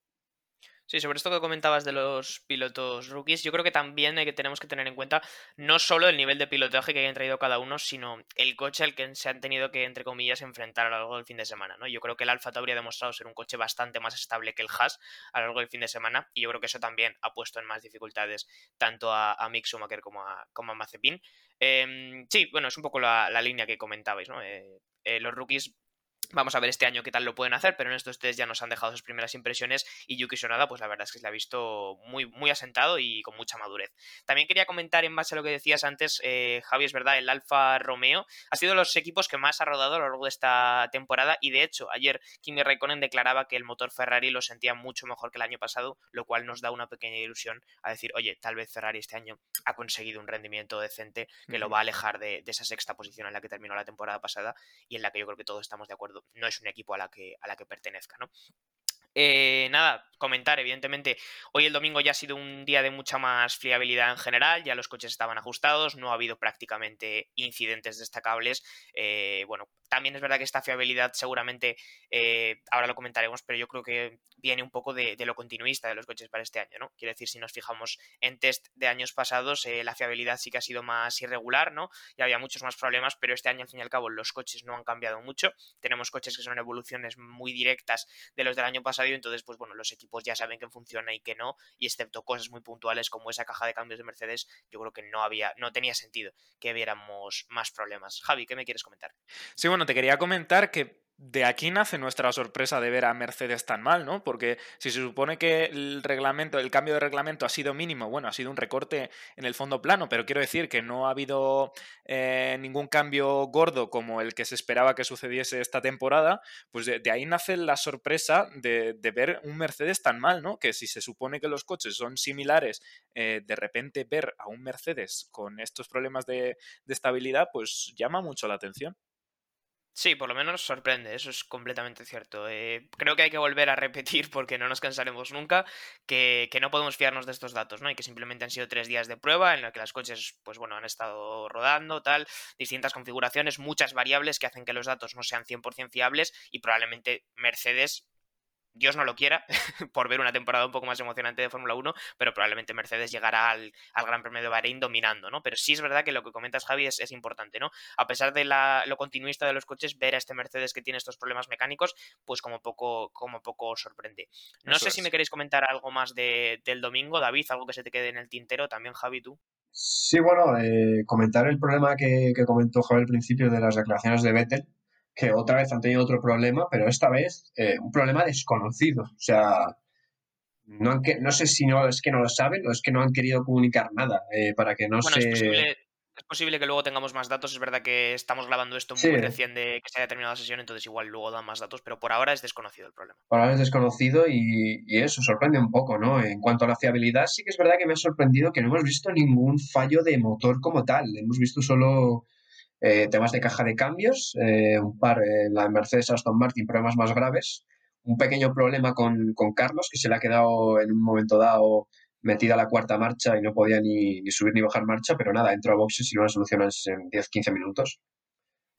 Sí, sobre esto que comentabas de los pilotos rookies, yo creo que también hay que, tenemos que tener en cuenta no solo el nivel de pilotaje que hayan traído cada uno, sino el coche al que se han tenido que, entre comillas, enfrentar a lo largo del fin de semana. ¿no? Yo creo que el Alfa Tauri demostrado ser un coche bastante más estable que el Haas a lo largo del fin de semana, y yo creo que eso también ha puesto en más dificultades tanto a, a Mick Schumacher como a, como a Mazepin. Em, sí, bueno, es un poco la, línea que comentabais, ¿no? Eh, eh, los rookies Vamos a ver este año qué tal lo pueden hacer, pero en estos test ya nos han dejado sus primeras impresiones y Yuki Sonada, pues la verdad es que se la ha visto muy, muy asentado y con mucha madurez. También quería comentar en base a lo que decías antes, eh, Javi, es verdad, el Alfa Romeo ha sido los equipos que más ha rodado a lo largo de esta temporada y de hecho ayer Kimi Raikkonen declaraba que el motor Ferrari lo sentía mucho mejor que el año pasado, lo cual nos da una pequeña ilusión a decir, oye, tal vez Ferrari este año ha conseguido un rendimiento decente que lo va a alejar de, de esa sexta posición en la que terminó la temporada pasada y en la que yo creo que todos estamos de acuerdo no es un equipo a la que, a la que pertenezca, ¿no? Eh, nada, comentar, evidentemente, hoy el domingo ya ha sido un día de mucha más fiabilidad en general, ya los coches estaban ajustados, no ha habido prácticamente incidentes destacables. Eh, bueno, también es verdad que esta fiabilidad seguramente, eh, ahora lo comentaremos, pero yo creo que viene un poco de, lo continuista de los coches para este año, ¿no? Quiero decir, si nos fijamos en test de años pasados, la fiabilidad sí que ha sido más irregular, ¿no? Y había muchos más problemas, pero este año, al fin y al cabo, los coches no han cambiado mucho. Tenemos coches que son evoluciones muy directas de los del año pasado entonces pues bueno, los equipos ya saben que funciona y que no, y excepto cosas muy puntuales como esa caja de cambios de Mercedes, yo creo que no había, no tenía sentido que viéramos más problemas. Javi, ¿qué me quieres comentar? Sí, bueno, te quería comentar que de aquí nace nuestra sorpresa de ver a Mercedes tan mal, ¿no? Porque si se supone que el cambio de reglamento ha sido mínimo, bueno, ha sido un recorte en el fondo plano, pero quiero decir que no ha habido eh, ningún cambio gordo como el que se esperaba que sucediese esta temporada, pues de, ahí nace la sorpresa de, ver un Mercedes tan mal, ¿no? Que si se supone que los coches son similares, eh, de repente ver a un Mercedes con estos problemas de estabilidad, pues llama mucho la atención. Sí, por lo menos sorprende, eso es completamente cierto. Eh, creo que hay que volver a repetir, porque no nos cansaremos nunca, que, que, no podemos fiarnos de estos datos, ¿no? Y que simplemente han sido tres días de prueba en los que las coches, pues bueno, han estado rodando, tal, distintas configuraciones, muchas variables que hacen que los datos no sean 100% fiables y probablemente Mercedes Dios no lo quiera, por ver una temporada un poco más emocionante de Fórmula 1, pero probablemente Mercedes llegará al, Gran Premio de Bahrein dominando, ¿no? Pero sí es verdad que lo que comentas, Javi, es, importante, ¿no? A pesar de lo continuista de los coches, ver a este Mercedes que tiene estos problemas mecánicos, pues como poco, como poco sorprende. No sé si me queréis comentar algo más del domingo, David, algo que se te quede en el tintero, también Javi, tú. Sí, bueno, eh, comentar el problema que, que comentó Javi al principio de las declaraciones de Vettel, que otra vez han tenido otro problema, pero esta vez eh, un problema desconocido. O sea, no, no sé si no es que no lo saben o es que no han querido comunicar nada eh, para que no se... Es posible, es posible que luego tengamos más datos. Es verdad que estamos grabando esto muy recién de que se haya terminado la sesión, entonces igual luego dan más datos, pero por ahora es desconocido el problema. Por ahora es desconocido y, y, eso sorprende un poco, ¿no? En cuanto a la fiabilidad, sí que es verdad que me ha sorprendido que no hemos visto ningún fallo de motor como tal. Hemos visto solo eh, temas de caja de cambios, eh, un par en la Mercedes Aston Martin, problemas más graves, un pequeño problema con, Carlos, que se le ha quedado en un momento dado metida la cuarta marcha y no podía ni, subir ni bajar marcha, pero nada, entró a boxes y lo solucionas en 10-15 minutos.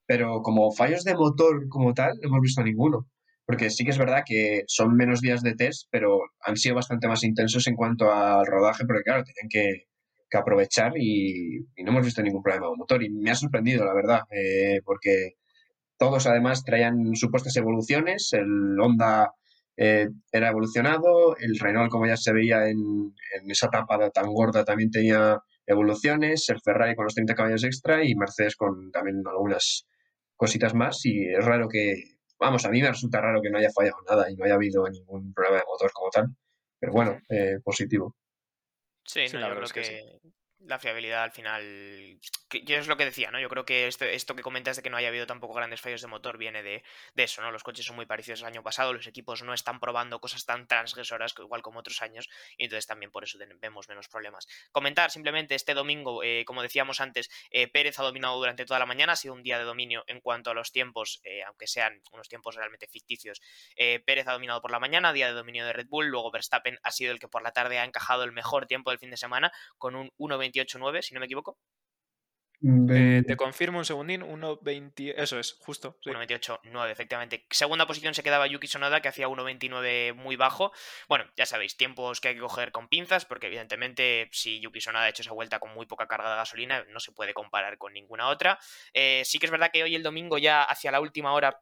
Pero como fallos de motor como tal, no hemos visto ninguno. Porque sí que es verdad que son menos días de test, pero han sido bastante más intensos en cuanto al rodaje, porque claro, tienen que, que aprovechar y, no hemos visto ningún problema con motor. Y me ha sorprendido, la verdad, eh, porque todos además traían supuestas evoluciones. El Honda eh, era evolucionado, el Renault, como ya se veía en, en, esa tapa tan gorda, también tenía evoluciones, el Ferrari con los 30 caballos extra y Mercedes con también algunas cositas más. Y es raro que, vamos, a mí me resulta raro que no haya fallado nada y no haya habido ningún problema de motor como tal. Pero bueno, eh, positivo. Sí, no, yo creo que, la fiabilidad al final. Yo es lo que decía, ¿no? Yo creo que esto, esto que comentas de que no haya habido tampoco grandes fallos de motor viene de, eso, ¿no? Los coches son muy parecidos al año pasado, los equipos no están probando cosas tan transgresoras igual como otros años, y entonces también por eso vemos menos problemas. Comentar simplemente este domingo, eh, como decíamos antes, eh, Pérez ha dominado durante toda la mañana, ha sido un día de dominio en cuanto a los tiempos, eh, aunque sean unos tiempos realmente ficticios. Pérez ha dominado por la mañana, día de dominio de Red Bull, luego Verstappen ha sido el que por la tarde ha encajado el mejor tiempo del fin de semana con un 1.20 28.9, si no me equivoco. Eh, te confirmo un segundín, 1.20, eso es, justo. 1.28.9, efectivamente. Segunda posición se quedaba Yuki Sonoda, que hacía 1.29 muy bajo. Bueno, ya sabéis, tiempos que hay que coger con pinzas, porque evidentemente si Yuki Sonoda ha hecho esa vuelta con muy poca carga de gasolina, no se puede comparar con ninguna otra. Eh, sí que es verdad que hoy el domingo ya hacia la última hora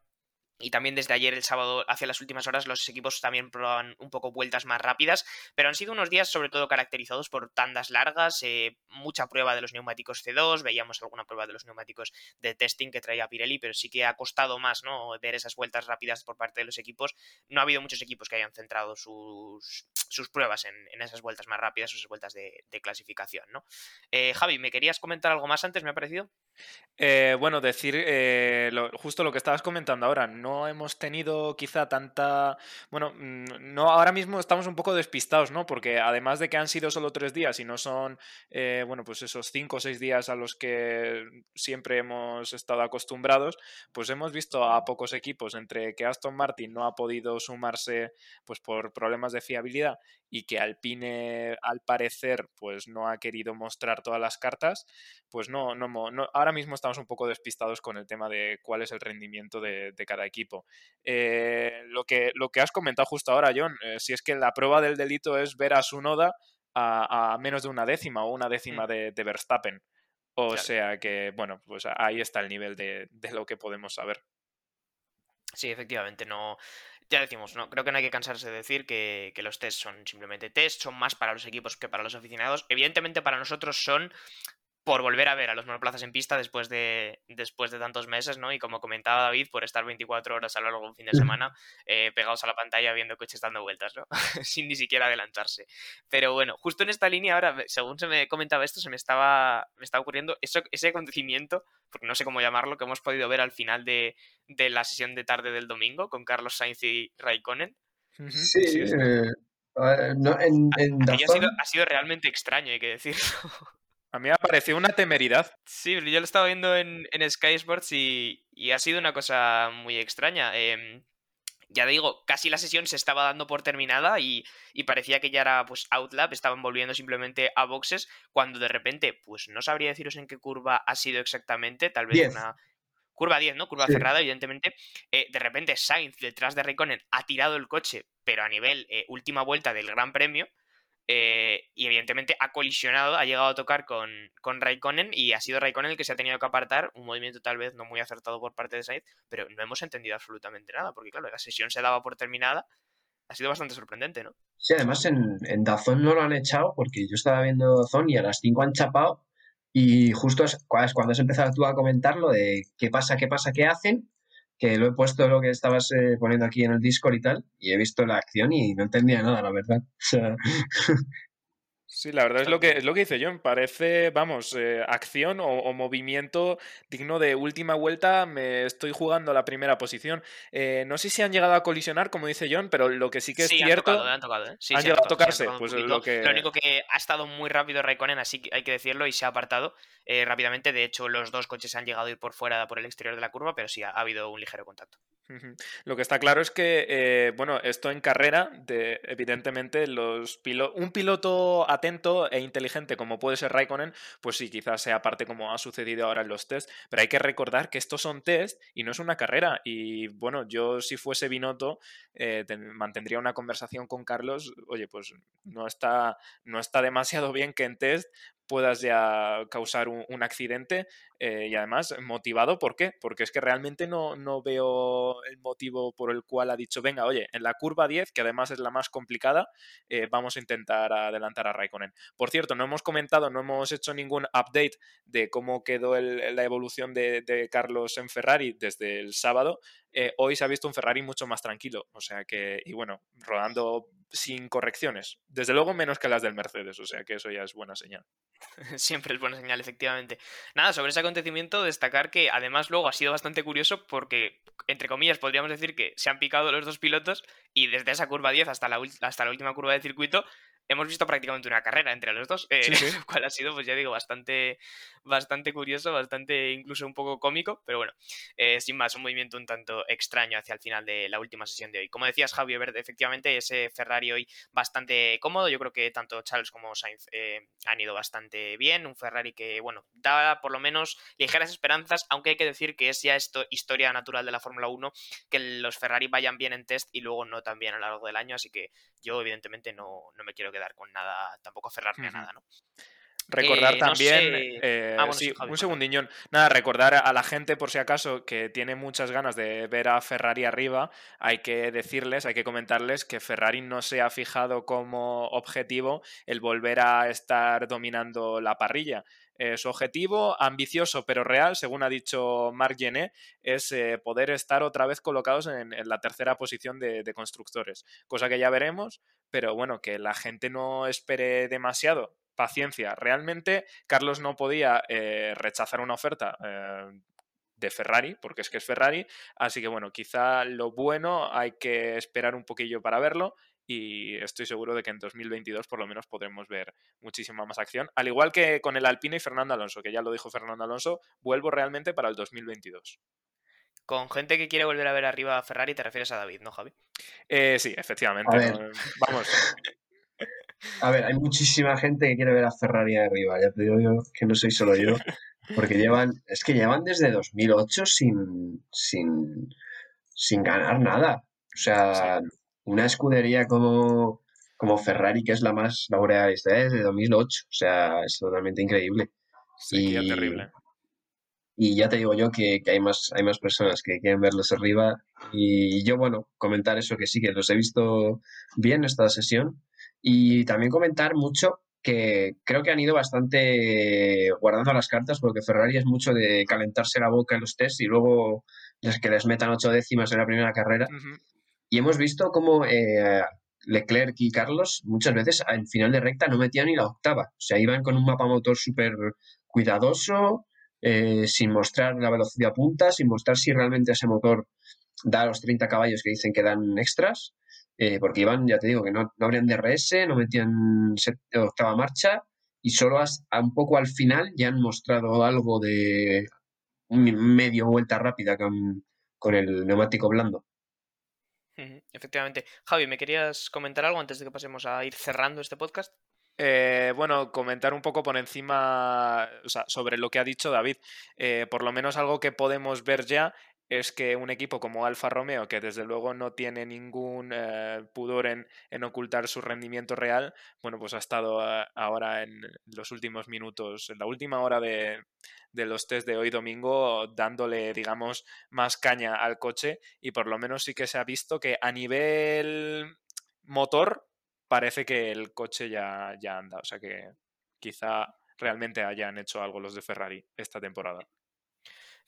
y también desde ayer, el sábado, hacia las últimas horas, los equipos también proban un poco vueltas más rápidas, pero han sido unos días sobre todo caracterizados por tandas largas, eh, mucha prueba de los neumáticos C2, veíamos alguna prueba de los neumáticos de testing que traía Pirelli, pero sí que ha costado más ¿no? ver esas vueltas rápidas por parte de los equipos. No ha habido muchos equipos que hayan centrado sus, sus pruebas en, esas vueltas más rápidas, esas vueltas de, clasificación. ¿no? Eh, Javi, ¿me querías comentar algo más antes? Me ha parecido. Eh, bueno, decir justo lo que estabas comentando ahora, no hemos tenido quizá tanta... Bueno, mm, no, ahora mismo estamos un poco despistados, ¿no? Porque además de que han sido solo tres días y no son, eh, bueno, pues esos cinco o seis días a los que siempre hemos estado acostumbrados, pues hemos visto a pocos equipos entre que Aston Martin no ha podido sumarse pues por problemas de fiabilidad y que Alpine al parecer pues no ha querido mostrar todas las cartas, pues no, no, no ahora mismo estamos un poco despistados con el tema de cuál es el rendimiento de, de cada equipo. Eh, lo, que, lo que has comentado justo ahora, John, eh, si es que la prueba del delito es ver a su noda a, menos de una décima o una décima mm. de, Verstappen. O sea que, bueno, pues ahí está el nivel de, lo que podemos saber. Sí, efectivamente, no. Ya decimos, no, creo que no hay que cansarse de decir que, que, los tests son simplemente test, son más para los equipos que para los aficionados. Evidentemente para nosotros son por volver a ver a los monoplazas en pista después de, después de tantos meses, ¿no? Y como comentaba David, por estar 24 horas a lo largo de un fin de semana eh, pegados a la pantalla viendo coches dando vueltas, ¿no? Sin ni siquiera adelantarse. Pero bueno, justo en esta línea ahora, según se me comentaba esto, se me estaba, me estaba ocurriendo eso, ese acontecimiento, porque no sé cómo llamarlo, que hemos podido ver al final de, de la sesión de tarde del domingo con Carlos Sainz y Raikkonen. Sí, sí, eh, no, en, en ha, sido, ha sido realmente extraño, hay que decirlo. A mí me ha parecido una temeridad. Sí, yo lo estaba viendo en, en Sky Sports y, y, ha sido una cosa muy extraña. Eh, ya digo, casi la sesión se estaba dando por terminada y, y, parecía que ya era pues outlap, estaban volviendo simplemente a boxes, cuando de repente, pues no sabría deciros en qué curva ha sido exactamente, tal vez Diez. una curva 10, ¿no? Curva Sí. cerrada, evidentemente. Eh, de repente Sainz detrás de Raikkonen ha tirado el coche, pero a nivel eh, última vuelta del Gran Premio. Eh, y evidentemente ha colisionado, ha llegado a tocar con, con Raikkonen y ha sido Raikkonen el que se ha tenido que apartar, un movimiento tal vez no muy acertado por parte de Sainz, pero no hemos entendido absolutamente nada, porque claro, la sesión se daba por terminada, ha sido bastante sorprendente, ¿no? Sí, además en, en Dazón no lo han echado porque yo estaba viendo Dazón y a las 5 han chapado y justo es cua- es cuando has empezado tú a comentar lo de qué pasa, qué pasa, qué hacen, que lo he puesto lo que estabas eh, poniendo aquí en el Discord y tal, y he visto la acción y no entendía nada, la verdad. O sea, Sí, la verdad es lo que, es lo que dice John. Parece, vamos, eh, acción o, o movimiento digno de última vuelta. Me estoy jugando la primera posición. Eh, no sé si han llegado a colisionar, como dice John, pero lo que sí que es sí, han cierto. tocado, han tocado, ¿eh? Sí, han sí, llegado a tocado, tocarse, pues es lo que- Lo único que ha estado muy rápido Raikkonen, así que hay que decirlo, y se ha apartado eh, rápidamente. De hecho, los dos coches han llegado a ir por fuera, por el exterior de la curva, pero sí ha, ha habido un ligero contacto. Lo que está claro es que, eh, bueno, esto en carrera, de, evidentemente, los pilo- un piloto atento e inteligente como puede ser Raikkonen, pues sí, quizás sea parte como ha sucedido ahora en los test, pero hay que recordar que estos son test y no es una carrera. Y bueno, yo si fuese Binotto, eh, ten- mantendría una conversación con Carlos, oye, pues no está, no está demasiado bien que en test puedas ya causar un, accidente eh, y además motivado, ¿por qué? Porque es que realmente no, no veo el motivo por el cual ha dicho, venga, oye, en la curva 10, que además es la más complicada, eh, vamos a intentar adelantar a Raikkonen. Por cierto, no hemos comentado, no hemos hecho ningún update de cómo quedó la evolución de Carlos en Ferrari desde el sábado. Eh, hoy se ha visto un Ferrari mucho más tranquilo, o sea que, y bueno, rodando sin correcciones. Desde luego menos que las del Mercedes, o sea que eso ya es buena señal. Siempre es buena señal, efectivamente. Nada, sobre ese acontecimiento, destacar que además luego ha sido bastante curioso porque, entre comillas, podríamos decir que se han picado los dos pilotos y desde esa curva 10 hasta la, hasta la última curva de circuito hemos visto prácticamente una carrera entre los dos, eh, Sí, sí. lo cual ha sido, pues ya digo, bastante, bastante curioso, bastante incluso un poco cómico, pero bueno, eh, sin más, un movimiento un tanto extraño hacia el final de la última sesión de hoy. Como decías, Javier, Verde, efectivamente, ese Ferrari hoy bastante cómodo, yo creo que tanto Charles como Sainz eh, han ido bastante bien, un Ferrari que, bueno, da por lo menos ligeras esperanzas, aunque hay que decir que es ya esto historia natural de la Fórmula 1, que los Ferrari vayan bien en test y luego no tan bien a lo largo del año, así que yo evidentemente no, no me quiero quedar con nada, tampoco aferrarme a Ujú. nada, ¿no? Recordar Eh, no también, sé- eh, Ah, bueno, sí, sí, Javi, un segundinho. Nada, recordar a la gente, por si acaso, que tiene muchas ganas de ver a Ferrari arriba, hay que decirles, hay que comentarles que Ferrari no se ha fijado como objetivo el volver a estar dominando la parrilla. Eh, su objetivo, ambicioso pero real, según ha dicho Marc Gené, es eh, poder estar otra vez colocados en, la tercera posición de, de constructores, cosa que ya veremos, pero bueno, que la gente no espere demasiado. Paciencia. Realmente Carlos no podía eh, rechazar una oferta eh, de Ferrari, porque es que es Ferrari, así que bueno, quizá lo bueno hay que esperar un poquillo para verlo y estoy seguro de que en 2022 por lo menos podremos ver muchísima más acción, al igual que con el Alpine y Fernando Alonso, que ya lo dijo Fernando Alonso, vuelvo realmente para el 2022. Con gente que quiere volver a ver arriba a Ferrari, te refieres a David, ¿no, Javi? Eh, sí, efectivamente. A ver. ¿no? Vamos, a ver, hay muchísima gente que quiere ver a Ferrari arriba, ya te digo yo que no soy solo yo, porque llevan, es que llevan desde 2008 sin, sin, sin ganar nada. O sea, una escudería como, como Ferrari, que es la más laureada es desde 2008, o sea, es totalmente increíble. sequía Y- terrible. Y ya te digo yo que, que hay más, hay más personas que quieren verlos arriba. Y yo, bueno, comentar eso que sí, que los he visto bien esta sesión. Y también comentar mucho que creo que han ido bastante guardando las cartas porque Ferrari es mucho de calentarse la boca en los tests y luego que les metan ocho décimas en la primera carrera. Y hemos visto cómo eh, Leclerc y Carlos muchas veces en final de recta no metían ni la octava. O sea, iban con un mapa motor súper cuidadoso, eh, sin mostrar la velocidad punta, sin mostrar si realmente ese motor da los 30 caballos que dicen que dan extras, eh, porque iban, ya te digo, que no, no abrían DRS, no metían octava marcha y solo a un poco al final ya han mostrado algo de medio vuelta rápida con el neumático blando. Efectivamente. Javi, ¿me querías comentar algo antes de que pasemos a ir cerrando este podcast? Eh, bueno, comentar un poco por encima o sea, sobre lo que ha dicho David. Eh, por lo menos algo que podemos ver ya es que un equipo como Alfa Romeo, que desde luego no tiene ningún eh, pudor en, ocultar su rendimiento real, bueno, pues ha estado ahora en los últimos minutos, en la última hora de, de los test de hoy domingo, dándole, digamos, más caña al coche y por lo menos sí que se ha visto que a nivel motor parece que el coche ya, ya anda. O sea que quizá realmente hayan hecho algo los de Ferrari esta temporada.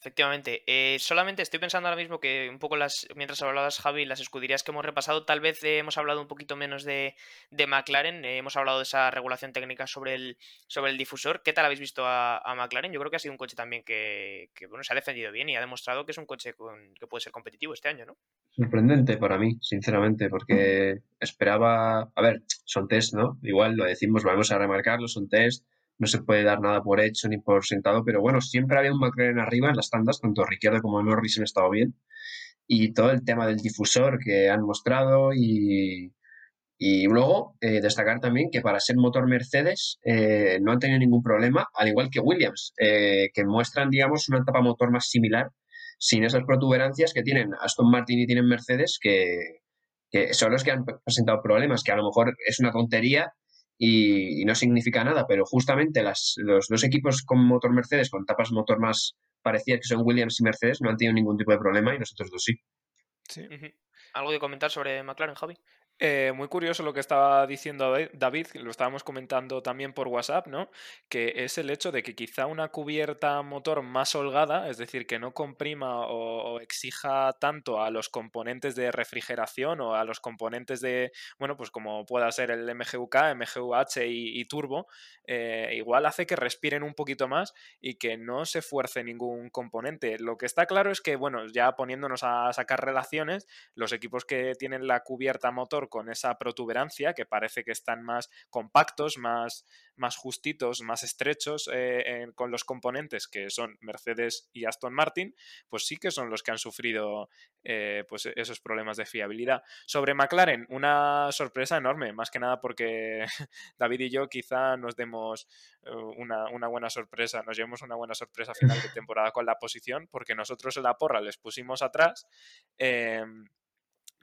Efectivamente. Eh, solamente estoy pensando ahora mismo que un poco las, mientras hablabas, Javi, las escuderías que hemos repasado, tal vez eh, hemos hablado un poquito menos de, de McLaren, eh, hemos hablado de esa regulación técnica sobre el, sobre el difusor. ¿Qué tal habéis visto a, McLaren? Yo creo que ha sido un coche también que, bueno, se ha defendido bien y ha demostrado que es un coche que puede ser competitivo este año, ¿no? Sorprendente para mí, sinceramente, porque esperaba, a ver, son test, ¿no? Igual lo decimos, vamos a remarcarlo, son test no se puede dar nada por hecho ni por sentado, pero bueno, siempre había un McLaren arriba en las tandas, tanto Ricciardo como Norris han estado bien. Y todo el tema del difusor que han mostrado y, y luego eh, destacar también que para ser motor Mercedes eh, no han tenido ningún problema, al igual que Williams, eh, que muestran, digamos, una etapa motor más similar, sin esas protuberancias que tienen Aston Martin y tienen Mercedes, que, que son los que han presentado problemas, que a lo mejor es una tontería, y, no significa nada, pero justamente las, los dos equipos con motor Mercedes, con tapas motor más parecidas que son Williams y Mercedes, no han tenido ningún tipo de problema y nosotros dos sí. sí. ¿Algo de comentar sobre McLaren, Javi? Eh, muy curioso lo que estaba diciendo David, lo estábamos comentando también por WhatsApp, ¿no? Que es el hecho de que quizá una cubierta motor más holgada, es decir, que no comprima o, exija tanto a los componentes de refrigeración o a los componentes de, bueno, pues como pueda ser el MGUK, MGUH y, turbo, eh, igual hace que respiren un poquito más y que no se fuerce ningún componente. Lo que está claro es que, bueno, ya poniéndonos a sacar relaciones, los equipos que tienen la cubierta motor con esa protuberancia, que parece que están más compactos, más, más justitos, más estrechos eh, con los componentes que son Mercedes y Aston Martin, pues sí que son los que han sufrido eh, pues esos problemas de fiabilidad. Sobre McLaren, una sorpresa enorme, más que nada porque David y yo quizá nos demos eh, una, una, buena sorpresa, nos llevemos una buena sorpresa final de temporada con la posición, porque nosotros en la porra les pusimos atrás. Em,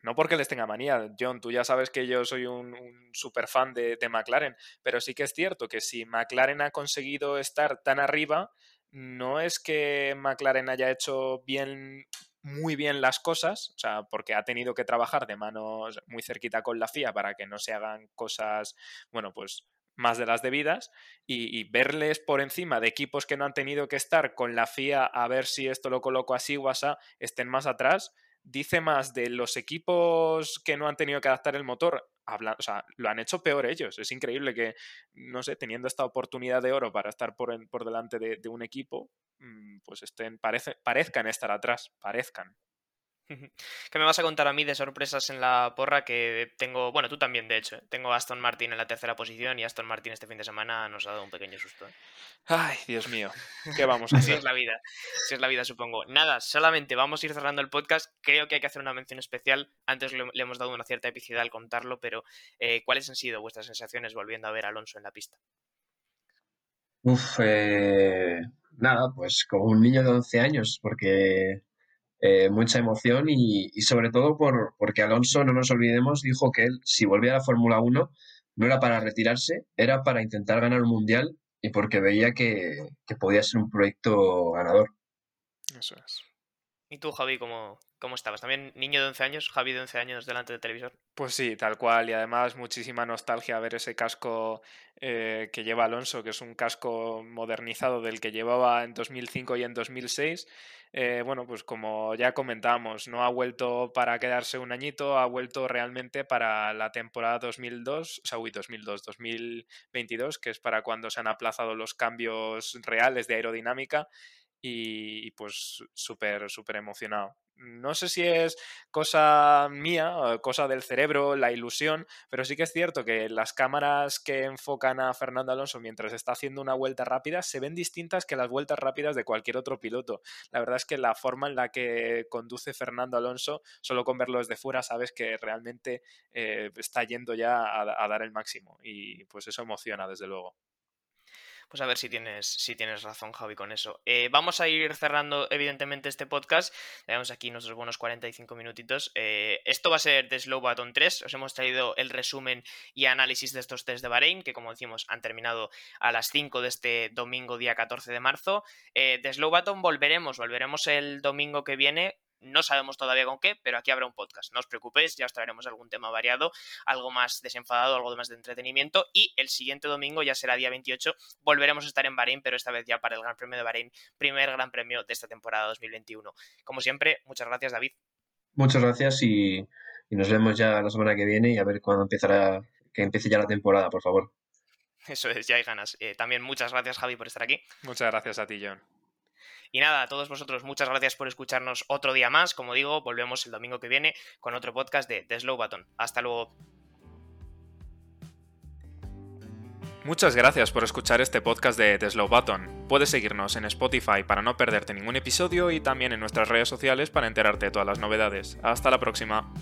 no porque les tenga manía, John, tú ya sabes que yo soy un, super fan de, McLaren, pero sí que es cierto que si McLaren ha conseguido estar tan arriba, no es que McLaren haya hecho bien muy bien las cosas, o sea, porque ha tenido que trabajar de manos muy cerquita con la FIA para que no se hagan cosas, bueno, pues más de las debidas y, y, verles por encima de equipos que no han tenido que estar con la FIA a ver si esto lo coloco así o así, estén más atrás, dice más de los equipos que no han tenido que adaptar el motor. o sea, lo han hecho peor ellos. Es increíble que, no sé, teniendo esta oportunidad de oro para estar por, por delante de, de, un equipo, mm, pues estén, parece, parezcan estar atrás, parezcan. ¿Qué me vas a contar a mí de sorpresas en la porra que tengo? Bueno, tú también, de hecho. ¿eh? Tengo a Aston Martin en la tercera posición y Aston Martin este fin de semana nos ha dado un pequeño susto. ¿eh? Ay, Dios mío. ¿Qué vamos a hacer? Así es la vida. Así es la vida, supongo. Nada, solamente vamos a ir cerrando el podcast. Creo que hay que hacer una mención especial. Antes le, hemos dado una cierta epicidad al contarlo, pero eh, ¿cuáles han sido vuestras sensaciones volviendo a ver a Alonso en la pista? Uf, nada, pues como un niño de 11 años, porque eh, mucha emoción y, sobre todo por, porque Alonso, no nos olvidemos, dijo que él, si volvía a la Fórmula 1, no era para retirarse, era para intentar ganar un mundial y porque veía que, podía ser un proyecto ganador. Eso es. ¿Y tú, Javi, cómo, cómo estabas? ¿También niño de 11 años? Javi de 11 años delante del televisor. Pues sí, tal cual. Y además muchísima nostalgia ver ese casco eh, que lleva Alonso, que es un casco modernizado del que llevaba en 2005 y en 2006. Eh, bueno, pues como ya comentamos, no ha vuelto para quedarse un añito, ha vuelto realmente para la temporada 2002, o sea, uy, 2002, 2022, que es para cuando se han aplazado los cambios reales de aerodinámica y pues súper, súper emocionado. No sé si es cosa mía, cosa del cerebro, la ilusión, pero sí que es cierto que las cámaras que enfocan a Fernando Alonso mientras está haciendo una vuelta rápida se ven distintas que las vueltas rápidas de cualquier otro piloto. La verdad es que la forma en la que conduce Fernando Alonso, solo con verlo desde fuera, sabes que realmente eh, está yendo ya a dar el máximo y pues eso emociona, desde luego. Pues a ver si tienes, si tienes razón, Javi, con eso. Eh, vamos a ir cerrando, evidentemente, este podcast. Tenemos aquí nuestros buenos 45 minutitos. Eh, esto va a ser de Slow Button 3. Os hemos traído el resumen y análisis de estos test de Bahrein, que como decimos, han terminado a las 5 de este domingo, día 14 de marzo. Eh, de Slow Button volveremos, volveremos el domingo que viene no sabemos todavía con qué, pero aquí habrá un podcast. No os preocupéis, ya os traeremos algún tema variado, algo más desenfadado, algo más de entretenimiento. Y el siguiente domingo, ya será día 28, volveremos a estar en Bahrein, pero esta vez ya para el Gran Premio de Bahrein, primer Gran Premio de esta temporada 2021. Como siempre, muchas gracias, David. Muchas gracias y, nos vemos ya la semana que viene y a ver cuándo empezará, que empiece ya la temporada, por favor. Eso es, ya hay ganas. Eh, también muchas gracias, Javi, por estar aquí. Muchas gracias a ti, John. Y nada, a todos vosotros, muchas gracias por escucharnos otro día más. Como digo, volvemos el domingo que viene con otro podcast de The Slow Button. Hasta luego. Muchas gracias por escuchar este podcast de The Slow Button. Puedes seguirnos en Spotify para no perderte ningún episodio y también en nuestras redes sociales para enterarte de todas las novedades. Hasta la próxima.